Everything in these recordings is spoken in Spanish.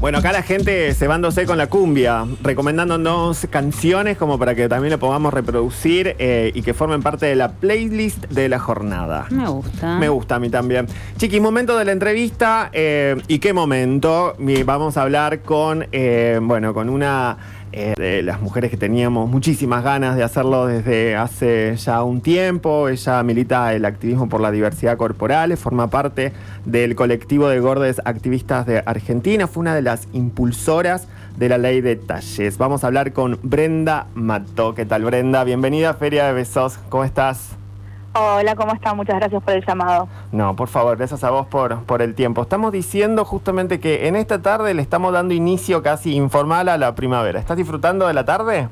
Bueno, acá la gente cebándose con la cumbia, recomendándonos canciones como para que también le podamos reproducir eh, y que formen parte de la playlist de la jornada. Me gusta. Me gusta a mí también. Chiquis, momento de la entrevista. eh, ¿Y qué momento? Vamos a hablar con, eh, bueno, con una eh, de las mujeres que teníamos muchísimas ganas de hacerlo desde hace ya un tiempo. Ella milita el activismo por la diversidad corporal, forma parte del colectivo de gordes activistas de Argentina, fue una de las impulsoras de la ley de talles. Vamos a hablar con Brenda Mató. ¿Qué tal, Brenda? Bienvenida a Feria de Besos. ¿Cómo estás? Hola, ¿cómo están? Muchas gracias por el llamado. No, por favor, gracias a vos por, por el tiempo. Estamos diciendo justamente que en esta tarde le estamos dando inicio casi informal a la primavera. ¿Estás disfrutando de la tarde?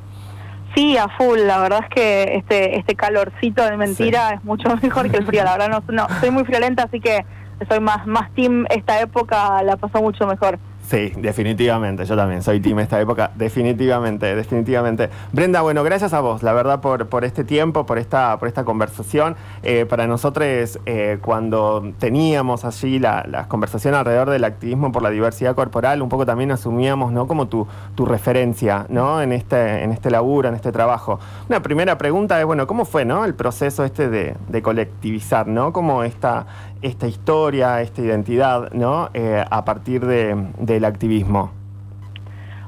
Sí, a full. La verdad es que este este calorcito de mentira es mucho mejor que el frío. La verdad no, no soy muy friolenta, así que soy más más team. Esta época la paso mucho mejor. Sí, definitivamente. Yo también soy team esta época. Definitivamente, definitivamente. Brenda, bueno, gracias a vos, la verdad, por, por este tiempo, por esta, por esta conversación. Eh, para nosotros, eh, cuando teníamos allí la, las conversaciones alrededor del activismo por la diversidad corporal, un poco también asumíamos, ¿no? Como tu, tu referencia, ¿no? En este, en este laburo, en este trabajo. Una primera pregunta es, bueno, ¿cómo fue, ¿no? El proceso este de, de colectivizar, ¿no? Como esta, esta historia, esta identidad, ¿no? Eh, a partir de, del activismo.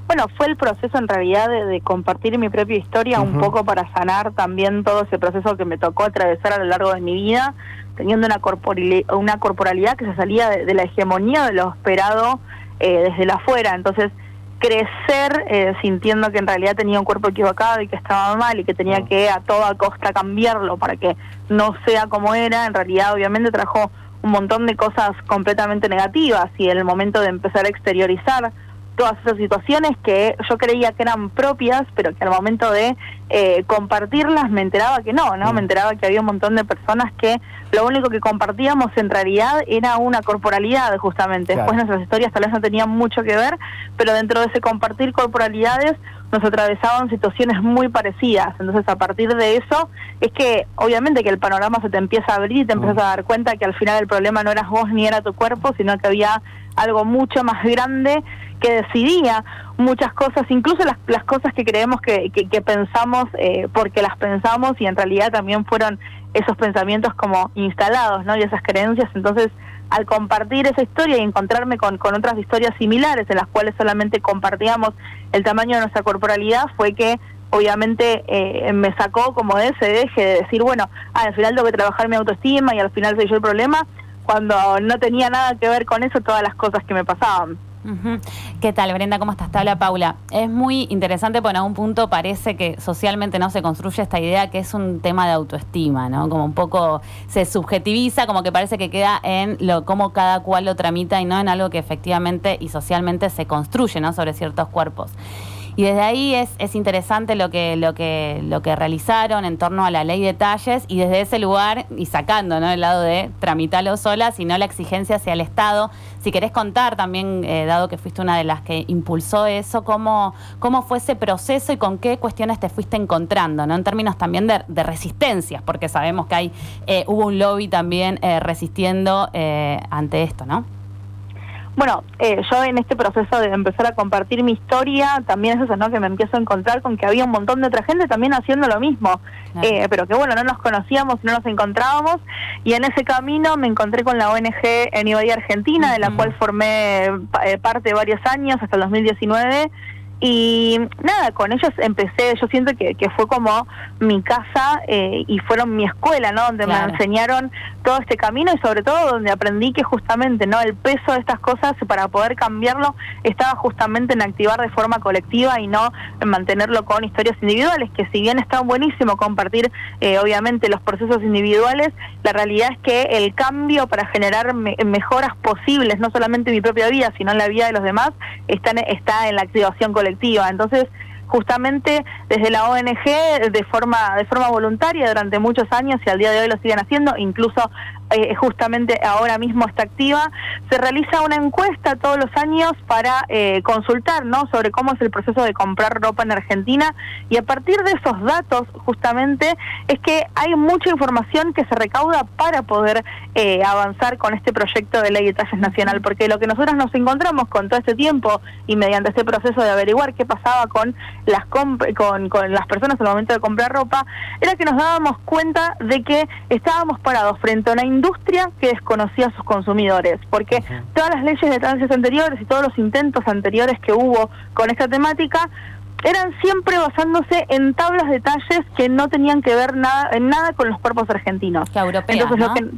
Bueno, fue el proceso en realidad de, de compartir mi propia historia un poco para sanar también todo ese proceso que me tocó atravesar a lo largo de mi vida, teniendo una, una corporalidad que se salía de, de la hegemonía de lo esperado eh, desde la afuera. Entonces, crecer eh, sintiendo que en realidad tenía un cuerpo equivocado y que estaba mal y que tenía Mm. que a toda costa cambiarlo para que no sea como era, en realidad obviamente trajo un montón de cosas completamente negativas y en el momento de empezar a exteriorizar todas esas situaciones que yo creía que eran propias, pero que al momento de eh, compartirlas me enteraba que no, ¿no? Mm. Me enteraba que había un montón de personas que lo único que compartíamos en realidad era una corporalidad, justamente. Claro. Después nuestras historias tal vez no tenían mucho que ver, pero dentro de ese compartir corporalidades nos atravesaban situaciones muy parecidas. Entonces, a partir de eso, es que obviamente que el panorama se te empieza a abrir y te Mm. empiezas a dar cuenta que al final el problema no eras vos ni era tu cuerpo, sino que había algo mucho más grande que decidía muchas cosas, incluso las, las cosas que creemos que, que, que pensamos eh, porque las pensamos y en realidad también fueron esos pensamientos como instalados, ¿no? Y esas creencias. Entonces, al compartir esa historia y encontrarme con, con otras historias similares en las cuales solamente compartíamos el tamaño de nuestra corporalidad, fue que obviamente eh, me sacó como ese eje de decir, bueno, ah, al final tengo que trabajar mi autoestima y al final soy yo el problema, cuando no tenía nada que ver con eso todas las cosas que me pasaban. ¿Qué tal, Brenda? ¿Cómo estás? Te Paula. Es muy interesante porque en algún punto parece que socialmente no se construye esta idea que es un tema de autoestima, ¿no? Como un poco se subjetiviza, como que parece que queda en lo cómo cada cual lo tramita y no en algo que efectivamente y socialmente se construye, ¿no? Sobre ciertos cuerpos. Y desde ahí es, es interesante lo que, lo, que, lo que realizaron en torno a la ley de talles y desde ese lugar, y sacando ¿no? el lado de tramitarlo sola, sino la exigencia hacia el Estado. Si querés contar también, eh, dado que fuiste una de las que impulsó eso, cómo, cómo fue ese proceso y con qué cuestiones te fuiste encontrando, ¿no? en términos también de, de resistencias, porque sabemos que hay eh, hubo un lobby también eh, resistiendo eh, ante esto, ¿no? Bueno, eh, yo en este proceso de empezar a compartir mi historia, también es eso, ¿no? Que me empiezo a encontrar con que había un montón de otra gente también haciendo lo mismo, Claro. Eh, pero que bueno, no nos conocíamos, no nos encontrábamos, y en ese camino me encontré con la ONG Anybody Argentina, de la cual formé eh, parte varios años, hasta el 2019, y nada, con ellos empecé, yo siento que, que fue como mi casa eh, y fueron mi escuela, ¿no? Donde Claro. me enseñaron todo este camino y sobre todo donde aprendí que justamente, ¿no? El peso de estas cosas para poder cambiarlo estaba justamente en activar de forma colectiva y no en mantenerlo con historias individuales, que si bien está buenísimo compartir eh, obviamente los procesos individuales, la realidad es que el cambio para generar me- mejoras posibles, no solamente en mi propia vida, sino en la vida de los demás, está en, está en la activación colectiva. Entonces, justamente desde la ONG de forma de forma voluntaria durante muchos años y al día de hoy lo siguen haciendo incluso eh, justamente ahora mismo está activa. Se realiza una encuesta todos los años para eh, consultar ¿no? sobre cómo es el proceso de comprar ropa en Argentina y a partir de esos datos justamente es que hay mucha información que se recauda para poder eh, avanzar con este proyecto de ley de talles nacional, porque lo que nosotros nos encontramos con todo este tiempo y mediante este proceso de averiguar qué pasaba con las, con, con las personas al momento de comprar ropa, era que nos dábamos cuenta de que estábamos parados frente a una industria que desconocía a sus consumidores, porque todas las leyes de talles anteriores y todos los intentos anteriores que hubo con esta temática eran siempre basándose en tablas de talles que no tenían que ver nada en nada con los cuerpos argentinos. Entonces, lo que,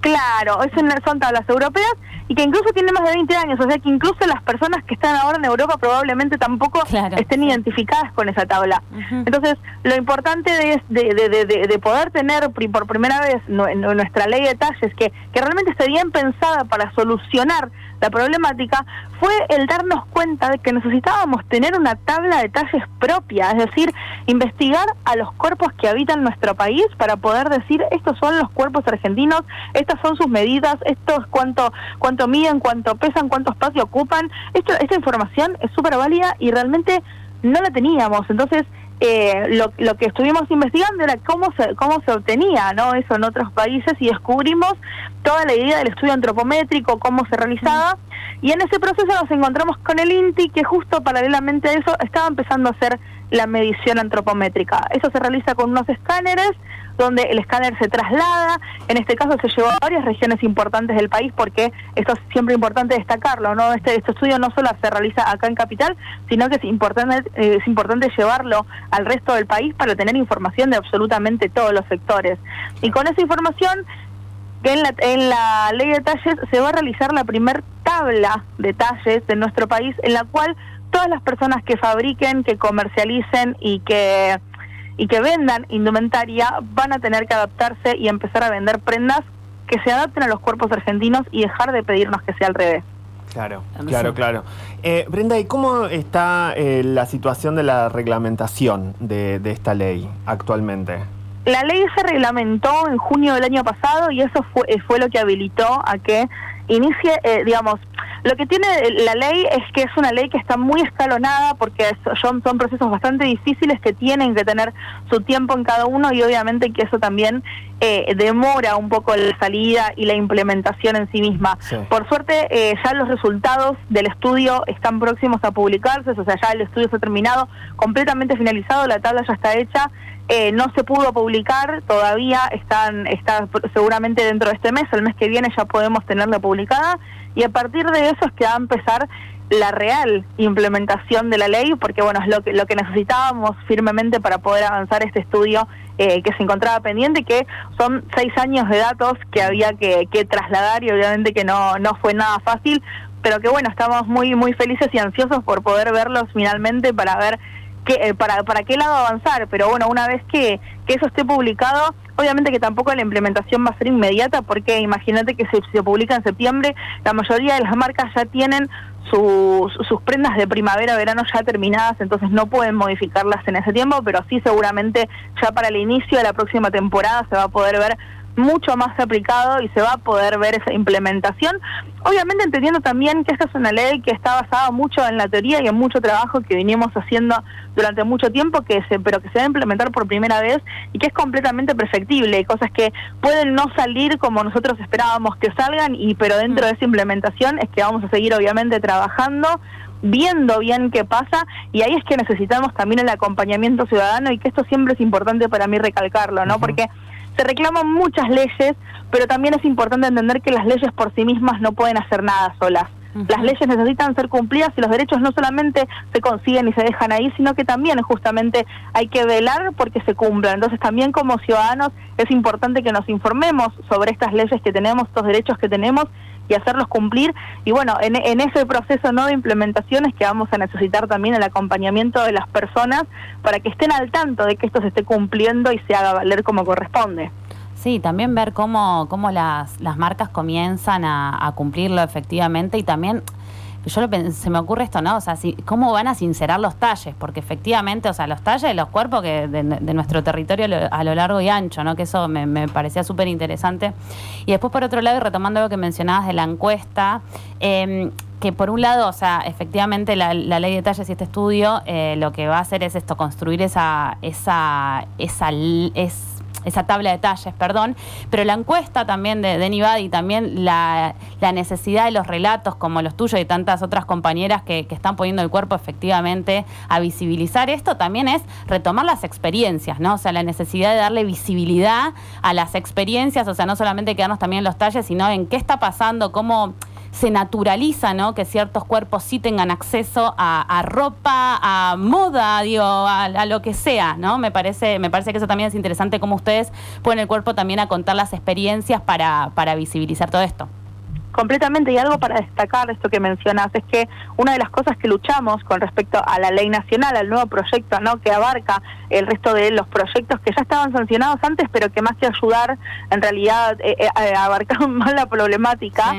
Claro, es son tablas europeas y que incluso tienen más de 20 años, o sea que incluso las personas que están ahora en Europa probablemente tampoco estén identificadas con esa tabla. Entonces, lo importante de, de, de, poder tener por primera vez nuestra ley de talles, que, que realmente esté bien pensada para solucionar la problemática, fue el darnos cuenta de que necesitábamos tener una tabla de talles propia, es decir, investigar a los cuerpos que habitan nuestro país para poder decir estos son los cuerpos argentinos, estas son sus medidas, esto es cuánto, cuánto miden, cuánto pesan, cuánto espacio ocupan. Esto, esta información es súper válida y realmente no la teníamos. Entonces, eh, lo, lo, que estuvimos investigando era cómo se, cómo se obtenía ¿no? eso en otros países y descubrimos toda la idea del estudio antropométrico, cómo se realizaba. Y en ese proceso nos encontramos con el INTI, que justo paralelamente a eso estaba empezando a hacer la medición antropométrica. Eso se realiza con unos escáneres donde el escáner se traslada. En este caso se llevó a varias regiones importantes del país porque esto es siempre importante destacarlo, ¿no? Este, este estudio no solo se realiza acá en Capital, sino que es importante, eh, es importante llevarlo al resto del país para tener información de absolutamente todos los sectores. Y con esa información que en la, en la ley de talles se va a realizar la primer tabla de talles de nuestro país en la cual todas las personas que fabriquen, que comercialicen y que y que vendan indumentaria van a tener que adaptarse y empezar a vender prendas que se adapten a los cuerpos argentinos y dejar de pedirnos que sea al revés. Claro, claro, claro. Eh, Brenda, ¿y cómo está eh, la situación de la reglamentación de, de esta ley actualmente? La ley se reglamentó en junio del año pasado y eso fue, fue lo que habilitó a que inicie, eh, digamos, lo que tiene la ley es que es una ley que está muy escalonada porque son, son procesos bastante difíciles que tienen que tener su tiempo en cada uno y obviamente que eso también eh, demora un poco la salida y la implementación en sí misma. Por suerte eh, ya los resultados del estudio están próximos a publicarse, o sea, ya el estudio se ha terminado, completamente finalizado, la tabla ya está hecha. Eh, no se pudo publicar todavía, están, está seguramente dentro de este mes, el mes que viene ya podemos tenerla publicada y a partir de eso es que va a empezar la real implementación de la ley, porque bueno, es lo que, lo que necesitábamos firmemente para poder avanzar este estudio eh, que se encontraba pendiente, que son seis años de datos que había que, que trasladar y obviamente que no, no fue nada fácil, pero que bueno, estamos muy, muy felices y ansiosos por poder verlos finalmente para ver eh, para, para qué lado avanzar, pero bueno, una vez que, que eso esté publicado, obviamente que tampoco la implementación va a ser inmediata, porque imagínate que se, se publica en septiembre, la mayoría de las marcas ya tienen sus, sus prendas de primavera, verano ya terminadas, entonces no pueden modificarlas en ese tiempo, pero sí seguramente ya para el inicio de la próxima temporada se va a poder ver mucho más aplicado y se va a poder ver esa implementación. Obviamente entendiendo también que esta es una ley que está basada mucho en la teoría y en mucho trabajo que venimos haciendo durante mucho tiempo, que se, pero que se va a implementar por primera vez y que es completamente perfectible, cosas que pueden no salir como nosotros esperábamos que salgan, y pero dentro de esa implementación es que vamos a seguir obviamente trabajando viendo bien qué pasa y ahí es que necesitamos también el acompañamiento ciudadano y que esto siempre es importante para mí recalcarlo, ¿no? Porque se reclaman muchas leyes, pero también es importante entender que las leyes por sí mismas no pueden hacer nada solas. Las leyes necesitan ser cumplidas y los derechos no solamente se consiguen y se dejan ahí, sino que también justamente hay que velar porque se cumplan. Entonces también como ciudadanos es importante que nos informemos sobre estas leyes que tenemos, estos derechos que tenemos y hacerlos cumplir. Y bueno, en, en ese proceso no de implementación es que vamos a necesitar también el acompañamiento de las personas para que estén al tanto de que esto se esté cumpliendo y se haga valer como corresponde. Sí, también ver cómo, cómo las, las marcas comienzan a, cumplirlo efectivamente y también yo lo se me ocurre esto, ¿no? O sea, si, ¿cómo van a sincerar los talles? Porque efectivamente, o sea, los talles, los cuerpos que de, nuestro territorio a lo largo y ancho, ¿no? Que eso me, parecía súper interesante. Y después, por otro lado, y retomando lo que mencionabas de la encuesta, eh, que por un lado, o sea, efectivamente la, ley de talles y este estudio eh, lo que va a hacer es esto, construir esa, esa, esa, esa tabla de talles, perdón, pero la encuesta también de, de y también la, necesidad de los relatos como los tuyos y tantas otras compañeras que, que, están poniendo el cuerpo efectivamente a visibilizar esto, también es retomar las experiencias, ¿no? O sea, la necesidad de darle visibilidad a las experiencias, o sea, no solamente quedarnos también en los talles, sino en qué está pasando, cómo se naturaliza, ¿no? Que ciertos cuerpos sí tengan acceso a, ropa, a moda, digo, a, lo que sea, ¿no? Me parece, me parece que eso también es interesante cómo ustedes ponen el cuerpo también a contar las experiencias para, para visibilizar todo esto completamente. Y algo para destacar, esto que mencionas, es que una de las cosas que luchamos con respecto a la ley nacional, al nuevo proyecto ¿no? que abarca el resto de los proyectos que ya estaban sancionados antes, pero que más que ayudar, en realidad eh, eh, eh abarcaron más la problemática.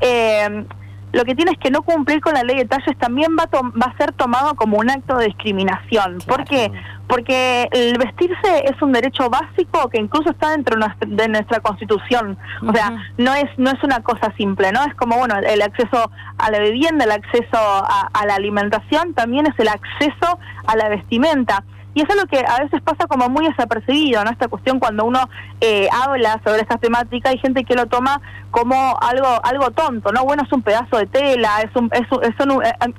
Eh, lo que tiene es que no cumplir con la ley de talles también va, va a ser tomado como un acto de discriminación. ¿Por qué? Porque el vestirse es un derecho básico que incluso está dentro de nuestra constitución. O sea, no es no es una cosa simple, ¿no? Es como, bueno, el acceso a la vivienda, el acceso a la alimentación, también es el acceso a la vestimenta. Y eso es lo que a veces pasa como muy desapercibido, ¿no? Esta cuestión cuando uno eh, habla sobre esta temática, hay gente que lo toma como algo algo tonto, ¿no? Bueno, es un pedazo de tela, es un, es,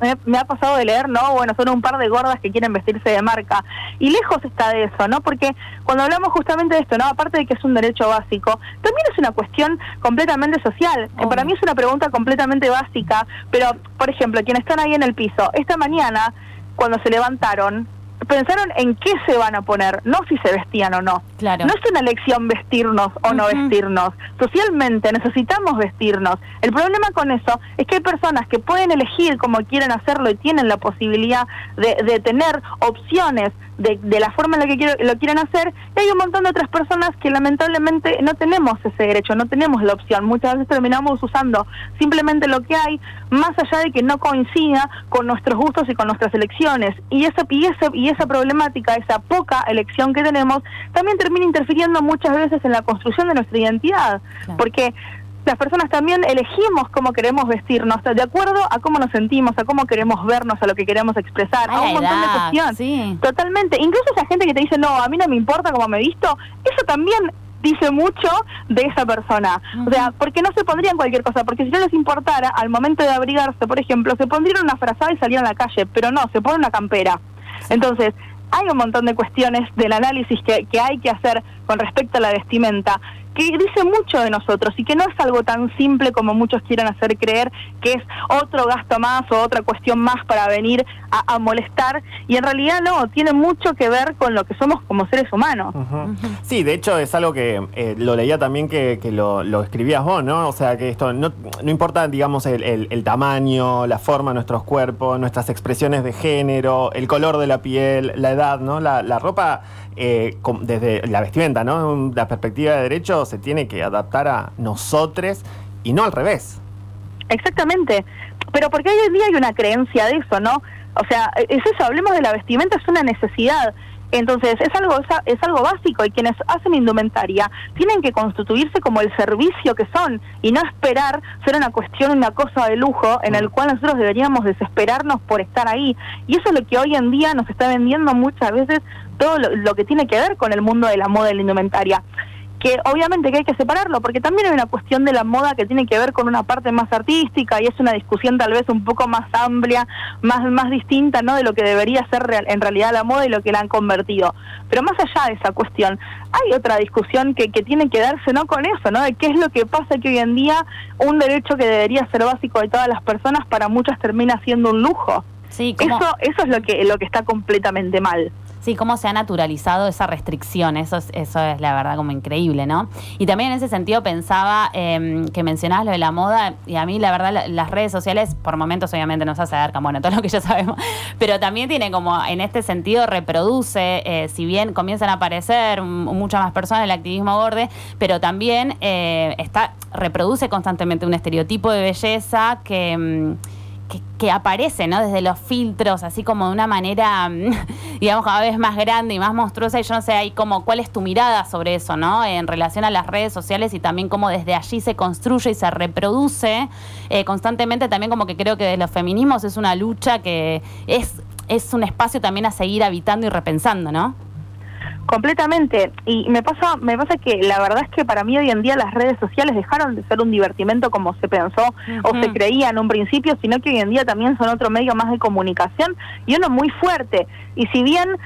eh, me ha pasado de leer, ¿no? Bueno, son un par de gordas que quieren vestirse de marca. Y lejos está de eso, ¿no? Porque cuando hablamos justamente de esto, ¿no? Aparte de que es un derecho básico, también es una cuestión completamente social. Para mí es una pregunta completamente básica, pero, por ejemplo, quienes están ahí en el piso, esta mañana, cuando se levantaron, pensaron en qué se van a poner, no si se vestían o no. Claro. No es una elección vestirnos o no vestirnos. Socialmente necesitamos vestirnos. El problema con eso es que hay personas que pueden elegir cómo quieren hacerlo y tienen la posibilidad de, de tener opciones de, de, la forma en la que lo quieren hacer, y hay un montón de otras personas que lamentablemente no tenemos ese derecho, no tenemos la opción. Muchas veces terminamos usando simplemente lo que hay, más allá de que no coincida con nuestros gustos y con nuestras elecciones. Y esa, y, y esa problemática, esa poca elección que tenemos, también termina interfiriendo muchas veces en la construcción de nuestra identidad. Porque las personas también elegimos cómo queremos vestirnos, de acuerdo a cómo nos sentimos, a cómo queremos vernos, a lo que queremos expresar, a un montón de cuestiones. Totalmente. Incluso esa gente que te dice, no, a mí no me importa cómo me visto, eso también dice mucho de esa persona. O sea, porque no se pondrían cualquier cosa, porque si no les importara, al momento de abrigarse, por ejemplo, se pondrían una frazada y salían a la calle, pero no, se pone una campera. Entonces, hay un montón de cuestiones del análisis que, que hay que hacer con respecto a la vestimenta que dice mucho de nosotros y que no es algo tan simple como muchos quieran hacer creer que es otro gasto más o otra cuestión más para venir a, molestar y en realidad no, tiene mucho que ver con lo que somos como seres humanos. Sí, de hecho es algo que eh, lo leía también que, lo, escribías vos, ¿no? O sea que esto no, no importa, digamos, el, tamaño, la forma de nuestros cuerpos, nuestras expresiones de género, el color de la piel, la edad, ¿no? La, la ropa eh, desde la vestimenta, ¿no? La perspectiva de derecho se tiene que adaptar a nosotros y no al revés. Exactamente. Pero porque hoy en día hay una creencia de eso, ¿no? O sea, es eso, hablemos de la vestimenta, es una necesidad. Entonces, es algo, es algo básico y quienes hacen indumentaria tienen que constituirse como el servicio que son y no esperar ser una cuestión, una cosa de lujo en el cual nosotros deberíamos desesperarnos por estar ahí. Y eso es lo que hoy en día nos está vendiendo muchas veces todo lo, que tiene que ver con el mundo de la moda y la indumentaria que obviamente que hay que separarlo, porque también hay una cuestión de la moda que tiene que ver con una parte más artística y es una discusión tal vez un poco más amplia, más, más distinta ¿no? de lo que debería ser en realidad la moda y lo que la han convertido. Pero más allá de esa cuestión, hay otra discusión que, que tiene que darse no con eso, ¿no? de qué es lo que pasa que hoy en día un derecho que debería ser básico de todas las personas para muchas termina siendo un lujo. Sí, eso, eso es lo que, lo que está completamente mal. Sí, cómo se ha naturalizado esa restricción, eso es, eso es la verdad como increíble, ¿no? Y también en ese sentido pensaba em, que mencionabas lo de la moda, y a mí la verdad las redes sociales por momentos obviamente nos acercan, bueno, todo lo que ya sabemos, pero también tiene como, en este sentido reproduce, eh, si bien comienzan a aparecer muchas más personas el activismo borde, pero también eh, está, reproduce constantemente un estereotipo de belleza que... Em, que, aparece, ¿no? Desde los filtros, así como de una manera, digamos, cada vez más grande y más monstruosa. Y yo no sé, ahí como, ¿cuál es tu mirada sobre eso, ¿no? En relación a las redes sociales y también cómo desde allí se construye y se reproduce eh, constantemente. También como que creo que de los feminismos es una lucha que es, es un espacio también a seguir habitando y repensando, ¿no? Completamente. Y me pasa, me pasa que la verdad es que para mí hoy en día las redes sociales dejaron de ser un divertimento como se pensó o se creía en un principio, sino que hoy en día también son otro medio más de comunicación y uno muy fuerte. Y si bien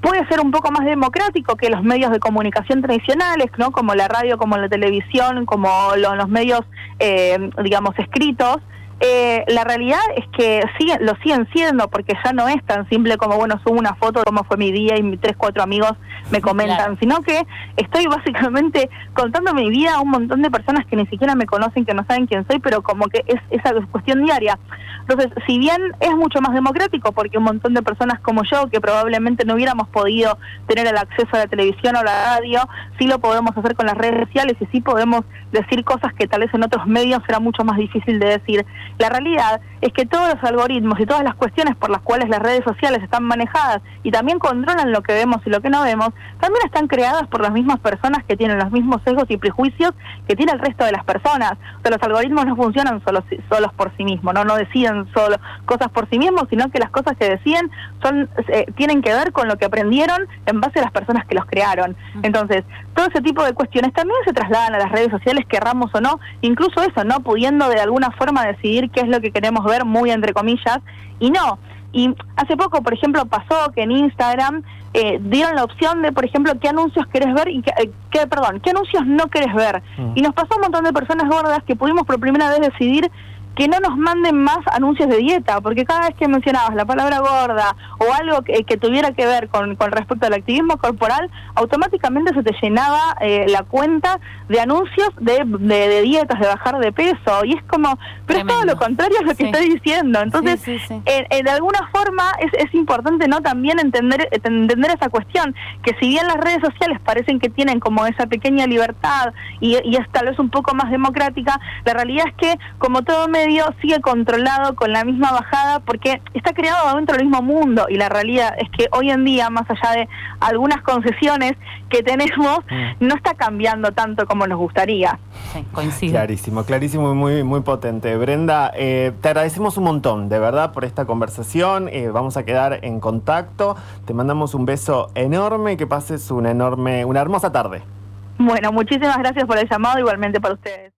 puede ser un poco más democrático que los medios de comunicación tradicionales, ¿no? Como la radio, como la televisión, como los medios, eh, digamos, escritos, eh, la realidad es que siguen, lo siguen siendo porque ya no es tan simple como, bueno, subo una foto de cómo fue mi día y mis tres, cuatro amigos me comentan, sino que estoy básicamente contando mi vida a un montón de personas que ni siquiera me conocen, que no saben quién soy, pero como que es esa cuestión diaria. Entonces, si bien es mucho más democrático, porque un montón de personas como yo, que probablemente no hubiéramos podido tener el acceso a la televisión o a la radio, sí lo podemos hacer con las redes sociales y sí podemos decir cosas que tal vez en otros medios será mucho más difícil de decir. La realidad es que todos los algoritmos y todas las cuestiones por las cuales las redes sociales están manejadas y también controlan lo que vemos y lo que no vemos, también están creadas por las mismas personas que tienen los mismos sesgos y prejuicios que tiene el resto de las personas. O sea, los algoritmos no funcionan solos, solos por sí mismos, no no deciden solo cosas por sí mismos, sino que las cosas que deciden son eh, tienen que ver con lo que aprendieron en base a las personas que los crearon. Entonces, todo ese tipo de cuestiones también se trasladan a las redes sociales, querramos o no, incluso eso, no pudiendo de alguna forma decidir qué es lo que queremos ver, muy entre comillas, y no. Y hace poco, por ejemplo, pasó que en Instagram eh, dieron la opción de, por ejemplo, qué anuncios querés ver y qué, eh, perdón, qué anuncios no querés ver. Mm. Y nos pasó un montón de personas gordas que pudimos por primera vez decidir que no nos manden más anuncios de dieta, porque cada vez que mencionabas la palabra gorda o algo que, tuviera que ver con, con, respecto al activismo corporal, automáticamente se te llenaba eh, la cuenta de anuncios de, de, dietas, de bajar de peso, y es como, pero es todo lo contrario a lo que estoy diciendo. Entonces, de alguna forma es, es importante no también entender, entender esa cuestión, que si bien las redes sociales parecen que tienen como esa pequeña libertad y, y es tal vez un poco más democrática, la realidad es que como todo medio sigue controlado con la misma bajada porque está creado dentro del mismo mundo y la realidad es que hoy en día, más allá de algunas concesiones que tenemos, mm. no está cambiando tanto como nos gustaría. Sí, coincido. Clarísimo, clarísimo y muy, muy potente. Brenda, eh, te agradecemos un montón, de verdad, por esta conversación. Eh, vamos a quedar en contacto. Te mandamos un beso enorme, que pases una enorme, una hermosa tarde. Bueno, muchísimas gracias por el llamado, igualmente para ustedes.